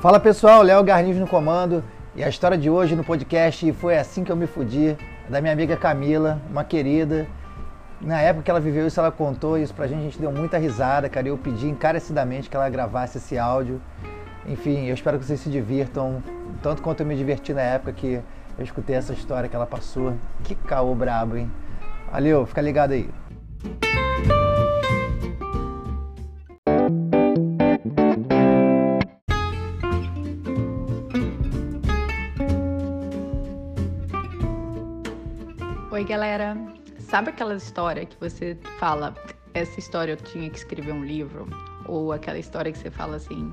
Fala pessoal, Léo Garniz no comando e a história de hoje no podcast foi assim que eu me fudi, da minha amiga Camila, uma querida. Na época que ela viveu isso, ela contou isso pra gente, a gente deu muita risada, cara. Eu pedi encarecidamente que ela gravasse esse áudio. Enfim, eu espero que vocês se divirtam, tanto quanto eu me diverti na época que eu escutei essa história que ela passou. Que caô brabo, hein? Valeu, fica ligado aí. Oi, galera. Sabe aquela história que você fala, essa história eu tinha que escrever um livro? Ou aquela história que você fala assim,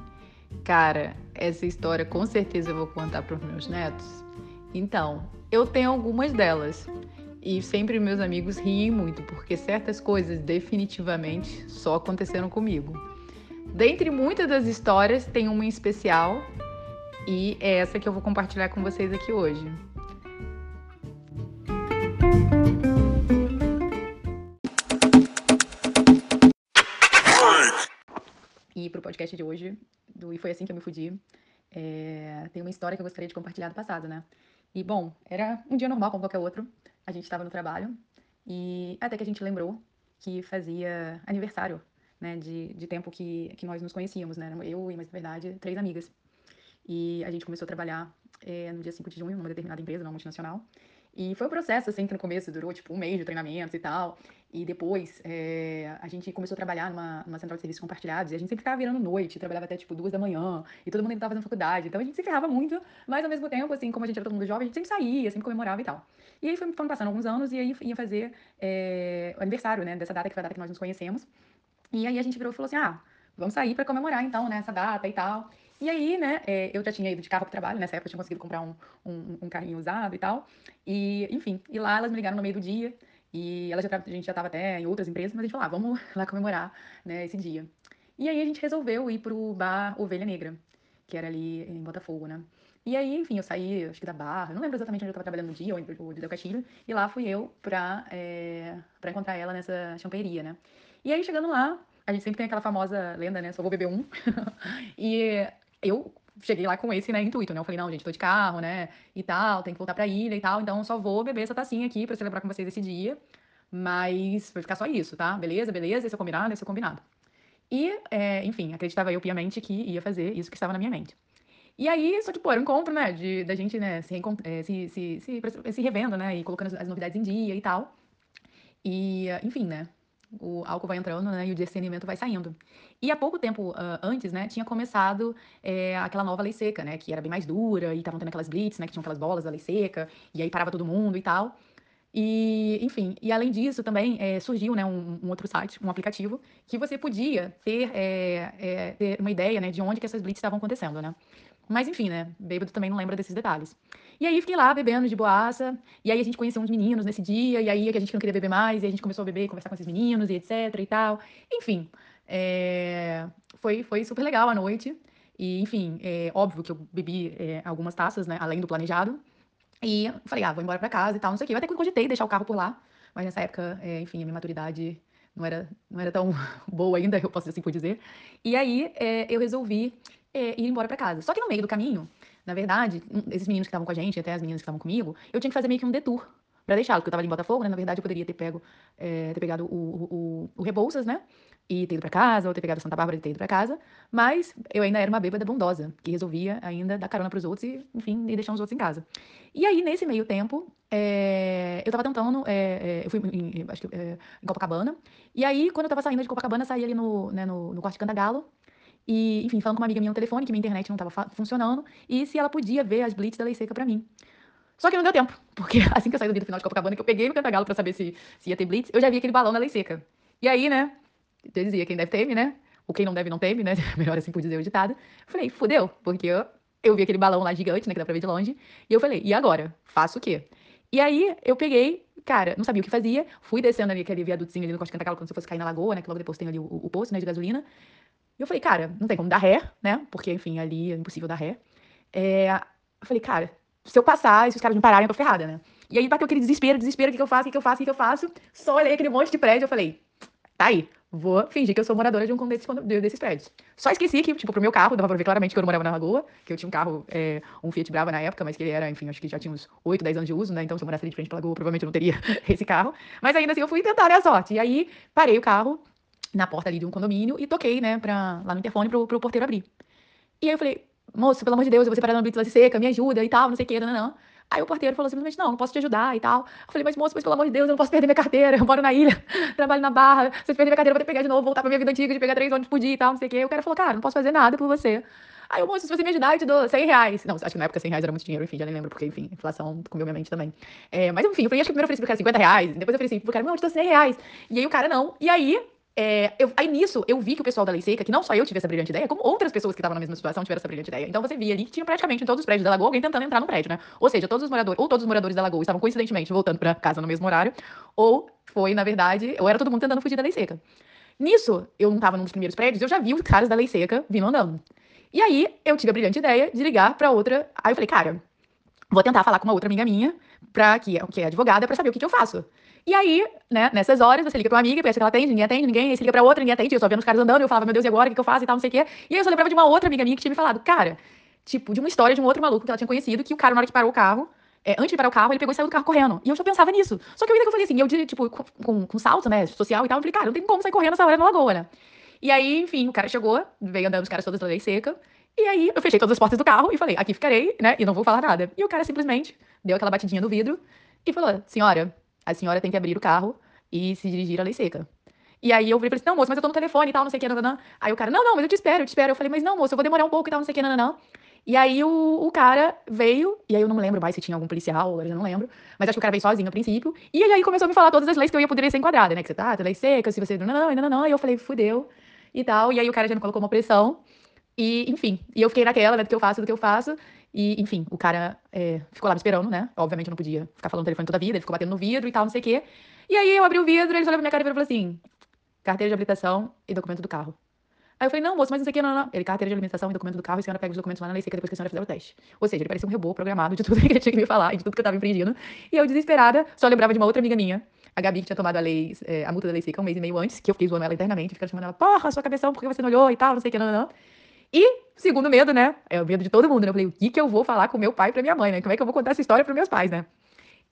cara, essa história com certeza eu vou contar para os meus netos? Então, eu tenho algumas delas. E sempre meus amigos riem muito, porque certas coisas definitivamente só aconteceram comigo. Dentre muitas das histórias, tem uma em especial e é essa que eu vou compartilhar com vocês aqui hoje. E pro podcast de hoje, do E Foi Assim Que Eu Me Fudi, é... tem uma história que eu gostaria de compartilhar do passado, né? E, bom, era um dia normal como qualquer outro. A gente estava no trabalho e até que a gente lembrou que fazia aniversário, né, de, de tempo que, que nós nos conhecíamos, né? Eu e, mas na verdade, três amigas. E a gente começou a trabalhar é, no dia 5 de junho numa determinada empresa, numa multinacional. E foi um processo, assim, que no começo durou, tipo, um mês de treinamentos e tal. E depois é, a gente começou a trabalhar numa, numa central de serviços compartilhados. E a gente sempre ficava virando noite, trabalhava até, tipo, duas da manhã. E todo mundo ainda estava fazendo faculdade. Então a gente se ferrava muito. Mas, ao mesmo tempo, assim, como a gente era todo mundo jovem, a gente sempre saía, sempre comemorava e tal. E aí foram passando alguns anos e aí ia fazer é, o aniversário, né? Dessa data, que foi a data que nós nos conhecemos. E aí a gente virou e falou assim, ah, vamos sair para comemorar, então, né? Essa data e tal. E aí, né, é, eu já tinha ido de carro pro trabalho, nessa época eu tinha conseguido comprar um, um, um, carrinho usado e tal. E, enfim, e lá elas me ligaram no meio do dia. E ela já, a gente já estava até em outras empresas, mas a gente falou, ah, vamos lá comemorar, né, esse dia. E aí a gente resolveu ir pro bar Ovelha Negra, que era ali em Botafogo, né. E aí, enfim, eu saí, acho que da Barra, não lembro exatamente onde eu estava trabalhando no dia, ou de Del Castilho, e lá fui eu pra, é, pra encontrar ela nessa champanheria, né. E aí, chegando lá, a gente sempre tem aquela famosa lenda, né, só vou beber um. e eu cheguei lá com esse, né, intuito, né? Eu falei, não, gente, tô de carro, né, e tal, tem que voltar pra ilha e tal, então só vou beber essa tacinha aqui pra celebrar com vocês esse dia, mas vai ficar só isso, tá? Beleza, beleza, esse é combinado, esse é combinado. E, é, enfim, acreditava eu piamente que ia fazer isso que estava na minha mente. E aí, só que, pô, era um encontro, né, de, da gente, né, se, é, se, se, se, se revendo, né, e colocando as, as novidades em dia e tal. E, enfim, né, o álcool vai entrando, né, e o discernimento vai saindo. E há pouco tempo uh, antes, né, tinha começado é, aquela nova lei seca, né, que era bem mais dura, e estavam tendo aquelas blitz, né, que tinham aquelas bolas da lei seca, e aí parava todo mundo e tal. E, enfim, e além disso também é, surgiu, né, um, um, outro site, um aplicativo, que você podia ter, é, ter uma ideia, né, de onde que essas blitz estavam acontecendo, né. Mas enfim, né? Bêbado também não lembra desses detalhes. E aí fiquei lá bebendo de boaça. E aí a gente conheceu uns meninos nesse dia. E aí a gente não queria beber mais. E a gente começou a beber, conversar com esses meninos e etc e tal. Enfim, é... foi, foi super legal a noite. E, enfim, é óbvio que eu bebi é, algumas taças, né? Além do planejado. E falei, ah, vou embora pra casa e tal, não sei o quê. Eu até cogitei deixar o carro por lá. Mas nessa época, é, enfim, a minha maturidade não era, não era tão boa ainda, eu posso assim por dizer. E aí é, eu resolvi é, ir embora para casa. Só que no meio do caminho, na verdade, esses meninos que estavam com a gente, até as meninas que estavam comigo, eu tinha que fazer meio que um detour para deixá porque eu tava ali em Botafogo, né? Na verdade, eu poderia ter pego, é, ter pegado o, o, o Rebouças, né? E ter ido pra casa, ou ter pegado Santa Bárbara e ter ido pra casa. Mas eu ainda era uma bêbada bondosa, que resolvia ainda dar carona pros outros e, enfim, e deixar os outros em casa. E aí, nesse meio tempo, é, eu tava tentando, é, eu fui em, acho que, em Copacabana, e aí, quando eu tava saindo de Copacabana, saí ali no, né, no, no Corte Cantagalo, e, enfim, falando com uma amiga minha no telefone, que minha internet não estava funcionando, e se ela podia ver as blitz da Lei Seca para mim. Só que não deu tempo, porque assim que eu saí do final de Copacabana, que eu peguei no Cantagalo para saber se, se ia ter blitz, eu já vi aquele balão da Lei Seca. E aí, né, eu dizia, quem deve teme, né? Ou quem não deve não teme, né? Melhor assim por dizer o ditado. Falei, fudeu, porque eu, eu vi aquele balão lá gigante, né, que dá pra ver de longe, e eu falei, e agora? Faço o quê? E aí, eu peguei, cara, não sabia o que fazia, fui descendo ali aquele viadutozinho ali no Costa Cantagalo, quando você fosse cair na lagoa, né, que logo depois tem ali o, o posto, né, de gasolina, e eu falei, cara, não tem como dar ré, né? Porque, enfim, ali é impossível dar ré. É, eu falei, cara, se eu passar e se os caras me pararem, eu tô ferrada, né? E aí bateu aquele desespero, desespero, o que, que eu faço, o que, que eu faço, o que, que eu faço? Só olhei aquele monte de prédio, eu falei, tá aí, vou fingir que eu sou moradora de um desses, desses prédios. Só esqueci que, tipo, pro meu carro, dava pra ver claramente que eu não morava na Lagoa, que eu tinha um carro, é, um Fiat Brava na época, mas que ele era, enfim, acho que já tinha uns 8, 10 anos de uso, né? Então, se eu morasse ali de frente pra Lagoa, provavelmente eu não teria esse carro. Mas ainda assim, eu fui tentar a sorte. E aí, parei o carro na porta ali de um condomínio e toquei, né, pra, lá no interfone pro, pro porteiro abrir. E aí eu falei, moço, pelo amor de Deus, eu vou separar na blitz seca, me ajuda e tal, não sei o que, não, não. Aí o porteiro falou simplesmente, não, não posso te ajudar e tal. Eu falei, mas moço, mas pelo amor de Deus, eu não posso perder minha carteira, eu moro na ilha, trabalho na barra, se eu perder minha carteira, eu vou ter que pegar de novo, voltar pra minha vida antiga de pegar três ônibus por dia e tal, não sei o quê. O cara falou, cara, não posso fazer nada por você. Aí o moço, se você me ajudar, eu te dou 100 reais. Não, acho que na época 100 reais era muito dinheiro, enfim, já nem lembro, porque, enfim, inflação comeu minha mente também. É, mas enfim, eu falei, acho que primeiro eu ofereci pro cara 50 reais, depois eu ofereci pro cara, não, eu te dou 100 reais. E aí o cara não. E aí é, eu, aí nisso, eu vi que o pessoal da Lei Seca, que não só eu tive essa brilhante ideia, como outras pessoas que estavam na mesma situação tiveram essa brilhante ideia. Então você via ali que tinha praticamente em todos os prédios da Lagoa alguém tentando entrar no prédio, né? Ou seja, todos os moradores, ou todos os moradores da Lagoa estavam coincidentemente voltando para casa no mesmo horário, ou foi, na verdade, ou era todo mundo tentando fugir da Lei Seca. Nisso, eu não estava num dos primeiros prédios, eu já vi os caras da Lei Seca vindo andando. E aí, eu tive a brilhante ideia de ligar para outra. Aí eu falei, cara, vou tentar falar com uma outra amiga minha, pra, que, é, que é advogada, para saber o que, que eu faço. E aí, né, nessas horas, você liga pra uma amiga, pensa que ela atende, ninguém atende, ninguém, aí você liga pra outra, ninguém atende, eu só vendo os caras andando, eu falava, meu Deus, e agora, o que, que eu faço e tal, não sei o quê. E aí eu só lembrava de uma outra amiga minha que tinha me falado, cara, tipo, de uma história de um outro maluco que ela tinha conhecido, que o cara, na hora que parou o carro, é, antes de parar o carro, ele pegou e saiu do carro correndo. E eu só pensava nisso. Só que eu ainda que eu falei assim, eu, tipo, com, com, com salto, né, social e tal, eu falei, cara, não tem como sair correndo essa hora na lagoa, né? E aí, enfim, o cara chegou, veio andando os caras todos da lei seca, e aí eu fechei todas as portas do carro e falei, aqui ficarei, né, e não vou falar nada. E o cara simplesmente deu aquela batidinha no vidro e falou, senhora, a senhora tem que abrir o carro e se dirigir à lei seca. E aí eu falei assim, não, moço, mas eu tô no telefone e tal, não sei o que, não. Aí o cara, não, não, mas eu te espero, eu te espero. Eu falei, mas não, moço, eu vou demorar um pouco e tal, não sei o que, não. E aí o, o cara veio, e aí eu não lembro mais se tinha algum policial, eu não lembro, mas acho que o cara veio sozinho a princípio, e aí começou a me falar todas as leis que eu ia poder ser enquadrada, né, que você tá, lei seca, se você, não, não, não, não, e eu falei, fudeu, e tal, e aí o cara já me colocou uma pressão, e enfim, e eu fiquei naquela, né, do que eu faço, do que eu faço, e enfim, o cara é, ficou lá me esperando, né, obviamente eu não podia ficar falando no telefone toda a vida, ele ficou batendo no vidro e tal, não sei o quê, e aí eu abri o vidro, ele olhou pra minha cara e falou assim: carteira de habilitação e documento do carro. Aí eu falei, não, moço, mas não sei o que, não, não. Ele, carteira de alimentação e documento do carro, e a senhora pega os documentos lá na lei seca depois que a senhora fizer o teste. Ou seja, ele parecia um robô programado de tudo que ele tinha que me falar, de tudo que eu tava empreendindo. E eu, desesperada, só lembrava de uma outra amiga minha, a Gabi, que tinha tomado a lei, é, a multa da lei seca um mês e meio antes, que eu fiquei zoando ela internamente, ficando chamando ela, porra, sua cabeção, por que você não olhou e tal, não sei o que, não, não, não. E, segundo medo, né, é o medo de todo mundo, né, eu falei, o que que eu vou falar com meu pai pra minha mãe, né, como é que eu vou contar essa história pros meus pais, né.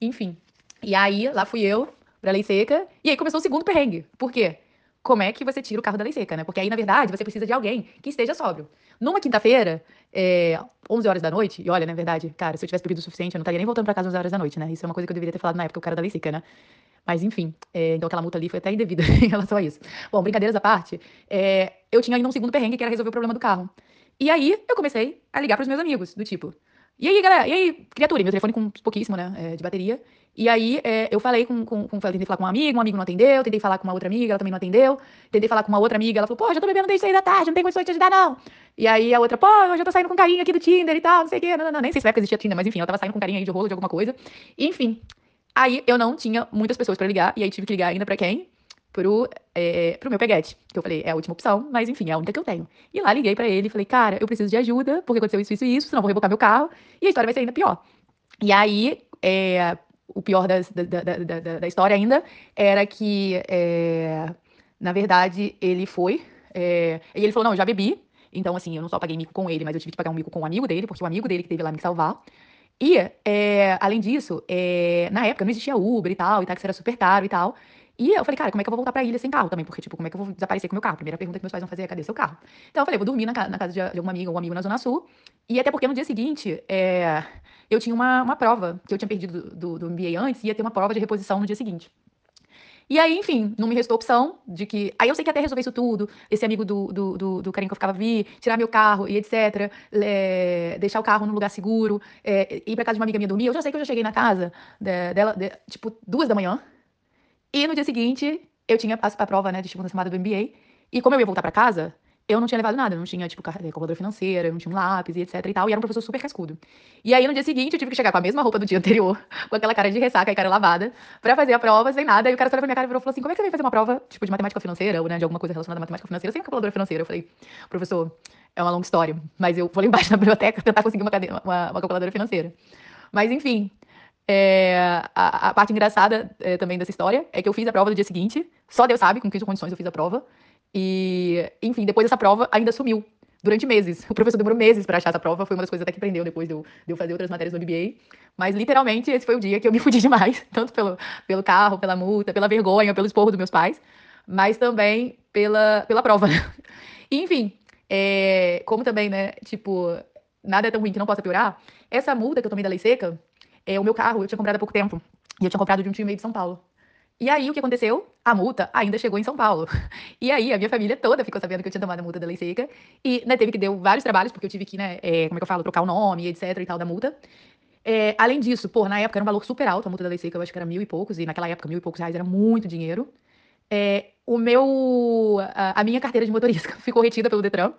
Enfim, e aí, lá fui eu, pra lei seca. E aí começou o segundo perrengue. Por quê? Como é que você tira o carro da lei seca, né? Porque aí, na verdade, você precisa de alguém que esteja sóbrio. Numa quinta-feira, é, 11 horas da noite, e olha, na verdade, cara, se eu tivesse bebido o suficiente, eu não estaria nem voltando pra casa 11 horas da noite, né? Isso é uma coisa que eu deveria ter falado na época, o cara da lei seca, né? Mas enfim, é, então aquela multa ali foi até indevida em relação a isso. Bom, brincadeiras à parte, é, eu tinha ainda um segundo perrengue que era resolver o problema do carro. E aí eu comecei a ligar pros meus amigos, do tipo, e aí, galera, e aí, criatura, meu telefone com pouquíssimo, né, é, de bateria. E aí, é, eu falei com, com, com, tentei falar com um amigo, um amigo não atendeu, tentei falar com uma outra amiga, ela também não atendeu. Tentei falar com uma outra amiga, ela falou, pô, já tô bebendo desde seis da tarde, não tem condições de te ajudar, não. E aí, a outra, pô, eu já tô saindo com carinha aqui do Tinder e tal, não sei o quê, não, não, não, nem sei se na época existia Tinder, mas enfim, ela tava saindo com carinha aí de rolo de alguma coisa. Enfim, aí eu não tinha muitas pessoas pra ligar, e aí tive que ligar ainda pra quem? Pro, é, pro meu peguete, que eu falei, é a última opção, mas enfim, é a única que eu tenho. E lá liguei para ele e falei, cara, eu preciso de ajuda, porque aconteceu isso, isso e isso, senão vou rebocar meu carro, e a história vai ser ainda pior. E aí, é, o pior das, da, da, da, da, história ainda era que, é, na verdade, ele foi, é, e ele falou, não, eu já bebi, então assim, eu não só paguei mico com ele, mas eu tive que pagar um mico com um amigo dele, porque o amigo dele que teve lá me salvar. E, é, além disso, é, na época não existia Uber e tal, e táxi era super caro e tal. E eu falei, cara, como é que eu vou voltar pra ilha sem carro também? Porque, tipo, como é que eu vou desaparecer com meu carro? Primeira pergunta que meus pais vão fazer é, cadê seu carro? Então eu falei, vou dormir na, na casa de, de alguma amiga ou um amigo na Zona Sul. E até porque no dia seguinte, é, eu tinha uma, uma prova que eu tinha perdido do, do MBA antes, ia ter uma prova de reposição no dia seguinte. E aí, enfim, não me restou opção de que. Aí eu sei que até resolver isso tudo, esse amigo do, do, do, do carinho que eu ficava vir, tirar meu carro e etc., é, deixar o carro num lugar seguro, é, ir pra casa de uma amiga minha dormir. Eu já sei que eu já cheguei na casa de, dela, de, tipo, duas da manhã. E no dia seguinte, eu tinha a, a prova, né, de estimulação chamada do MBA. E como eu ia voltar para casa, eu não tinha levado nada, não tinha, tipo, calculadora financeira, não tinha um lápis e etc e tal, e era um professor super cascudo. E aí, no dia seguinte, eu tive que chegar com a mesma roupa do dia anterior, com aquela cara de ressaca e cara lavada, pra fazer a prova sem nada, e o cara só olhou pra minha cara e falou assim, como é que você vem fazer uma prova, tipo, de matemática financeira, ou, né, de alguma coisa relacionada à matemática financeira, sem calculadora financeira? Eu falei, professor, é uma longa história, mas eu vou lá embaixo na biblioteca tentar conseguir uma, uma, uma calculadora financeira. Mas enfim, é, a, a, parte engraçada é, também dessa história é que eu fiz a prova no dia seguinte, só Deus sabe com que condições eu fiz a prova. E, enfim, depois dessa prova ainda sumiu durante meses. O professor demorou meses para achar essa prova, foi uma das coisas até que prendeu depois de eu, de eu fazer outras matérias no MBA. Mas literalmente esse foi o dia que eu me fudi demais, tanto pelo, pelo carro, pela multa, pela vergonha, pelo esporro dos meus pais, mas também pela, pela prova. E, enfim, é, como também, né, tipo, nada é tão ruim que não possa piorar, essa multa que eu tomei da lei seca, é o meu carro, eu tinha comprado há pouco tempo. E eu tinha comprado de um tio meio de São Paulo. E aí, o que aconteceu? A multa ainda chegou em São Paulo. E aí, a minha família toda ficou sabendo que eu tinha tomado a multa da lei seca. E, né, teve que deu vários trabalhos, porque eu tive que, né, é, como é que eu falo, trocar o nome, etc e tal, da multa. É, além disso, pô, na época era um valor super alto a multa da lei seca, eu acho que era mil e poucos, e naquela época mil e poucos reais era muito dinheiro. É, o meu, a, a, minha carteira de motorista ficou retida pelo Detran,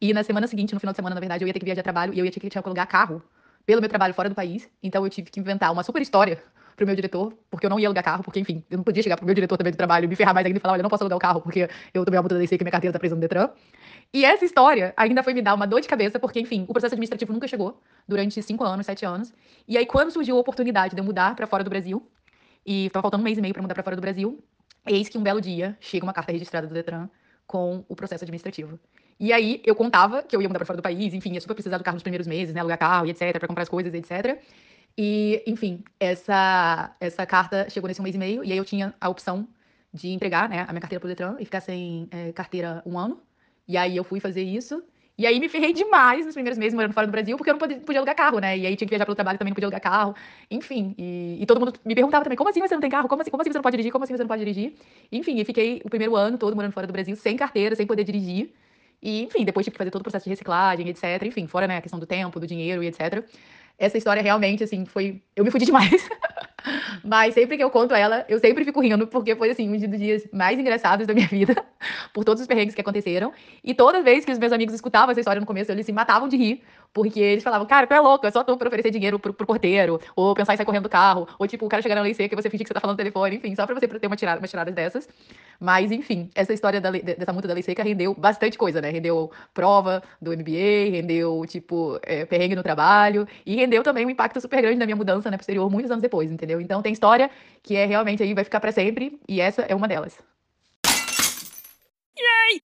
e na semana seguinte, no final de semana, na verdade, eu ia ter que viajar a trabalho, e eu ia ter que, alugar carro pelo meu trabalho fora do país, então eu tive que inventar uma super história pro meu diretor, porque eu não ia alugar carro, porque, enfim, eu não podia chegar pro meu diretor também do trabalho me ferrar mais ainda e falar, olha, eu não posso alugar o carro porque eu tomei uma multa da DC que minha carteira tá presa no Detran. E essa história ainda foi me dar uma dor de cabeça, porque, enfim, o processo administrativo nunca chegou durante cinco anos, sete anos. E aí, quando surgiu a oportunidade de eu mudar para fora do Brasil, e tava faltando um mês e meio para mudar para fora do Brasil, eis que um belo dia chega uma carta registrada do Detran com o processo administrativo. E aí eu contava que eu ia mudar para fora do país, enfim, ia super precisar do carro nos primeiros meses, né, alugar carro e etc, para comprar as coisas, etc. E, enfim, essa, essa carta chegou nesse mês e meio, e aí eu tinha a opção de entregar né, a minha carteira pro Detran e ficar sem é, carteira um ano. E aí eu fui fazer isso. E aí me ferrei demais nos primeiros meses morando fora do Brasil, porque eu não podia, podia alugar carro, né? E aí tinha que viajar pelo trabalho, também não podia alugar carro. Enfim, e, e, todo mundo me perguntava também, como assim você não tem carro? Como assim, como assim você não pode dirigir? Como assim você não pode dirigir? Enfim, e fiquei o primeiro ano todo morando fora do Brasil, sem carteira, sem poder dirigir. E, enfim, depois tive que fazer todo o processo de reciclagem, etc. Enfim, fora né, a questão do tempo, do dinheiro e etc essa história realmente, assim, foi. Eu me fudi demais. Mas sempre que eu conto ela, eu sempre fico rindo, porque foi, assim, um dos dias mais engraçados da minha vida, por todos os perrengues que aconteceram. E toda vez que os meus amigos escutavam essa história no começo, eles se matavam de rir, porque eles falavam, cara, tu é louco, é só tu pra oferecer dinheiro pro, pro porteiro, ou pensar em sair correndo do carro, ou, tipo, o cara chegar na lei seca e você fingir que você tá falando no telefone, enfim, só pra você ter uma tirada, umas tiradas dessas. Mas, enfim, essa história da dessa multa da lei seca rendeu bastante coisa, né? Rendeu prova do MBA, rendeu, tipo, é, perrengue no trabalho, e rendeu também um impacto super grande na minha mudança, né, posterior, muitos anos depois, entendeu? entendeu? Então tem história que é realmente aí vai ficar para sempre e essa é uma delas. Yay!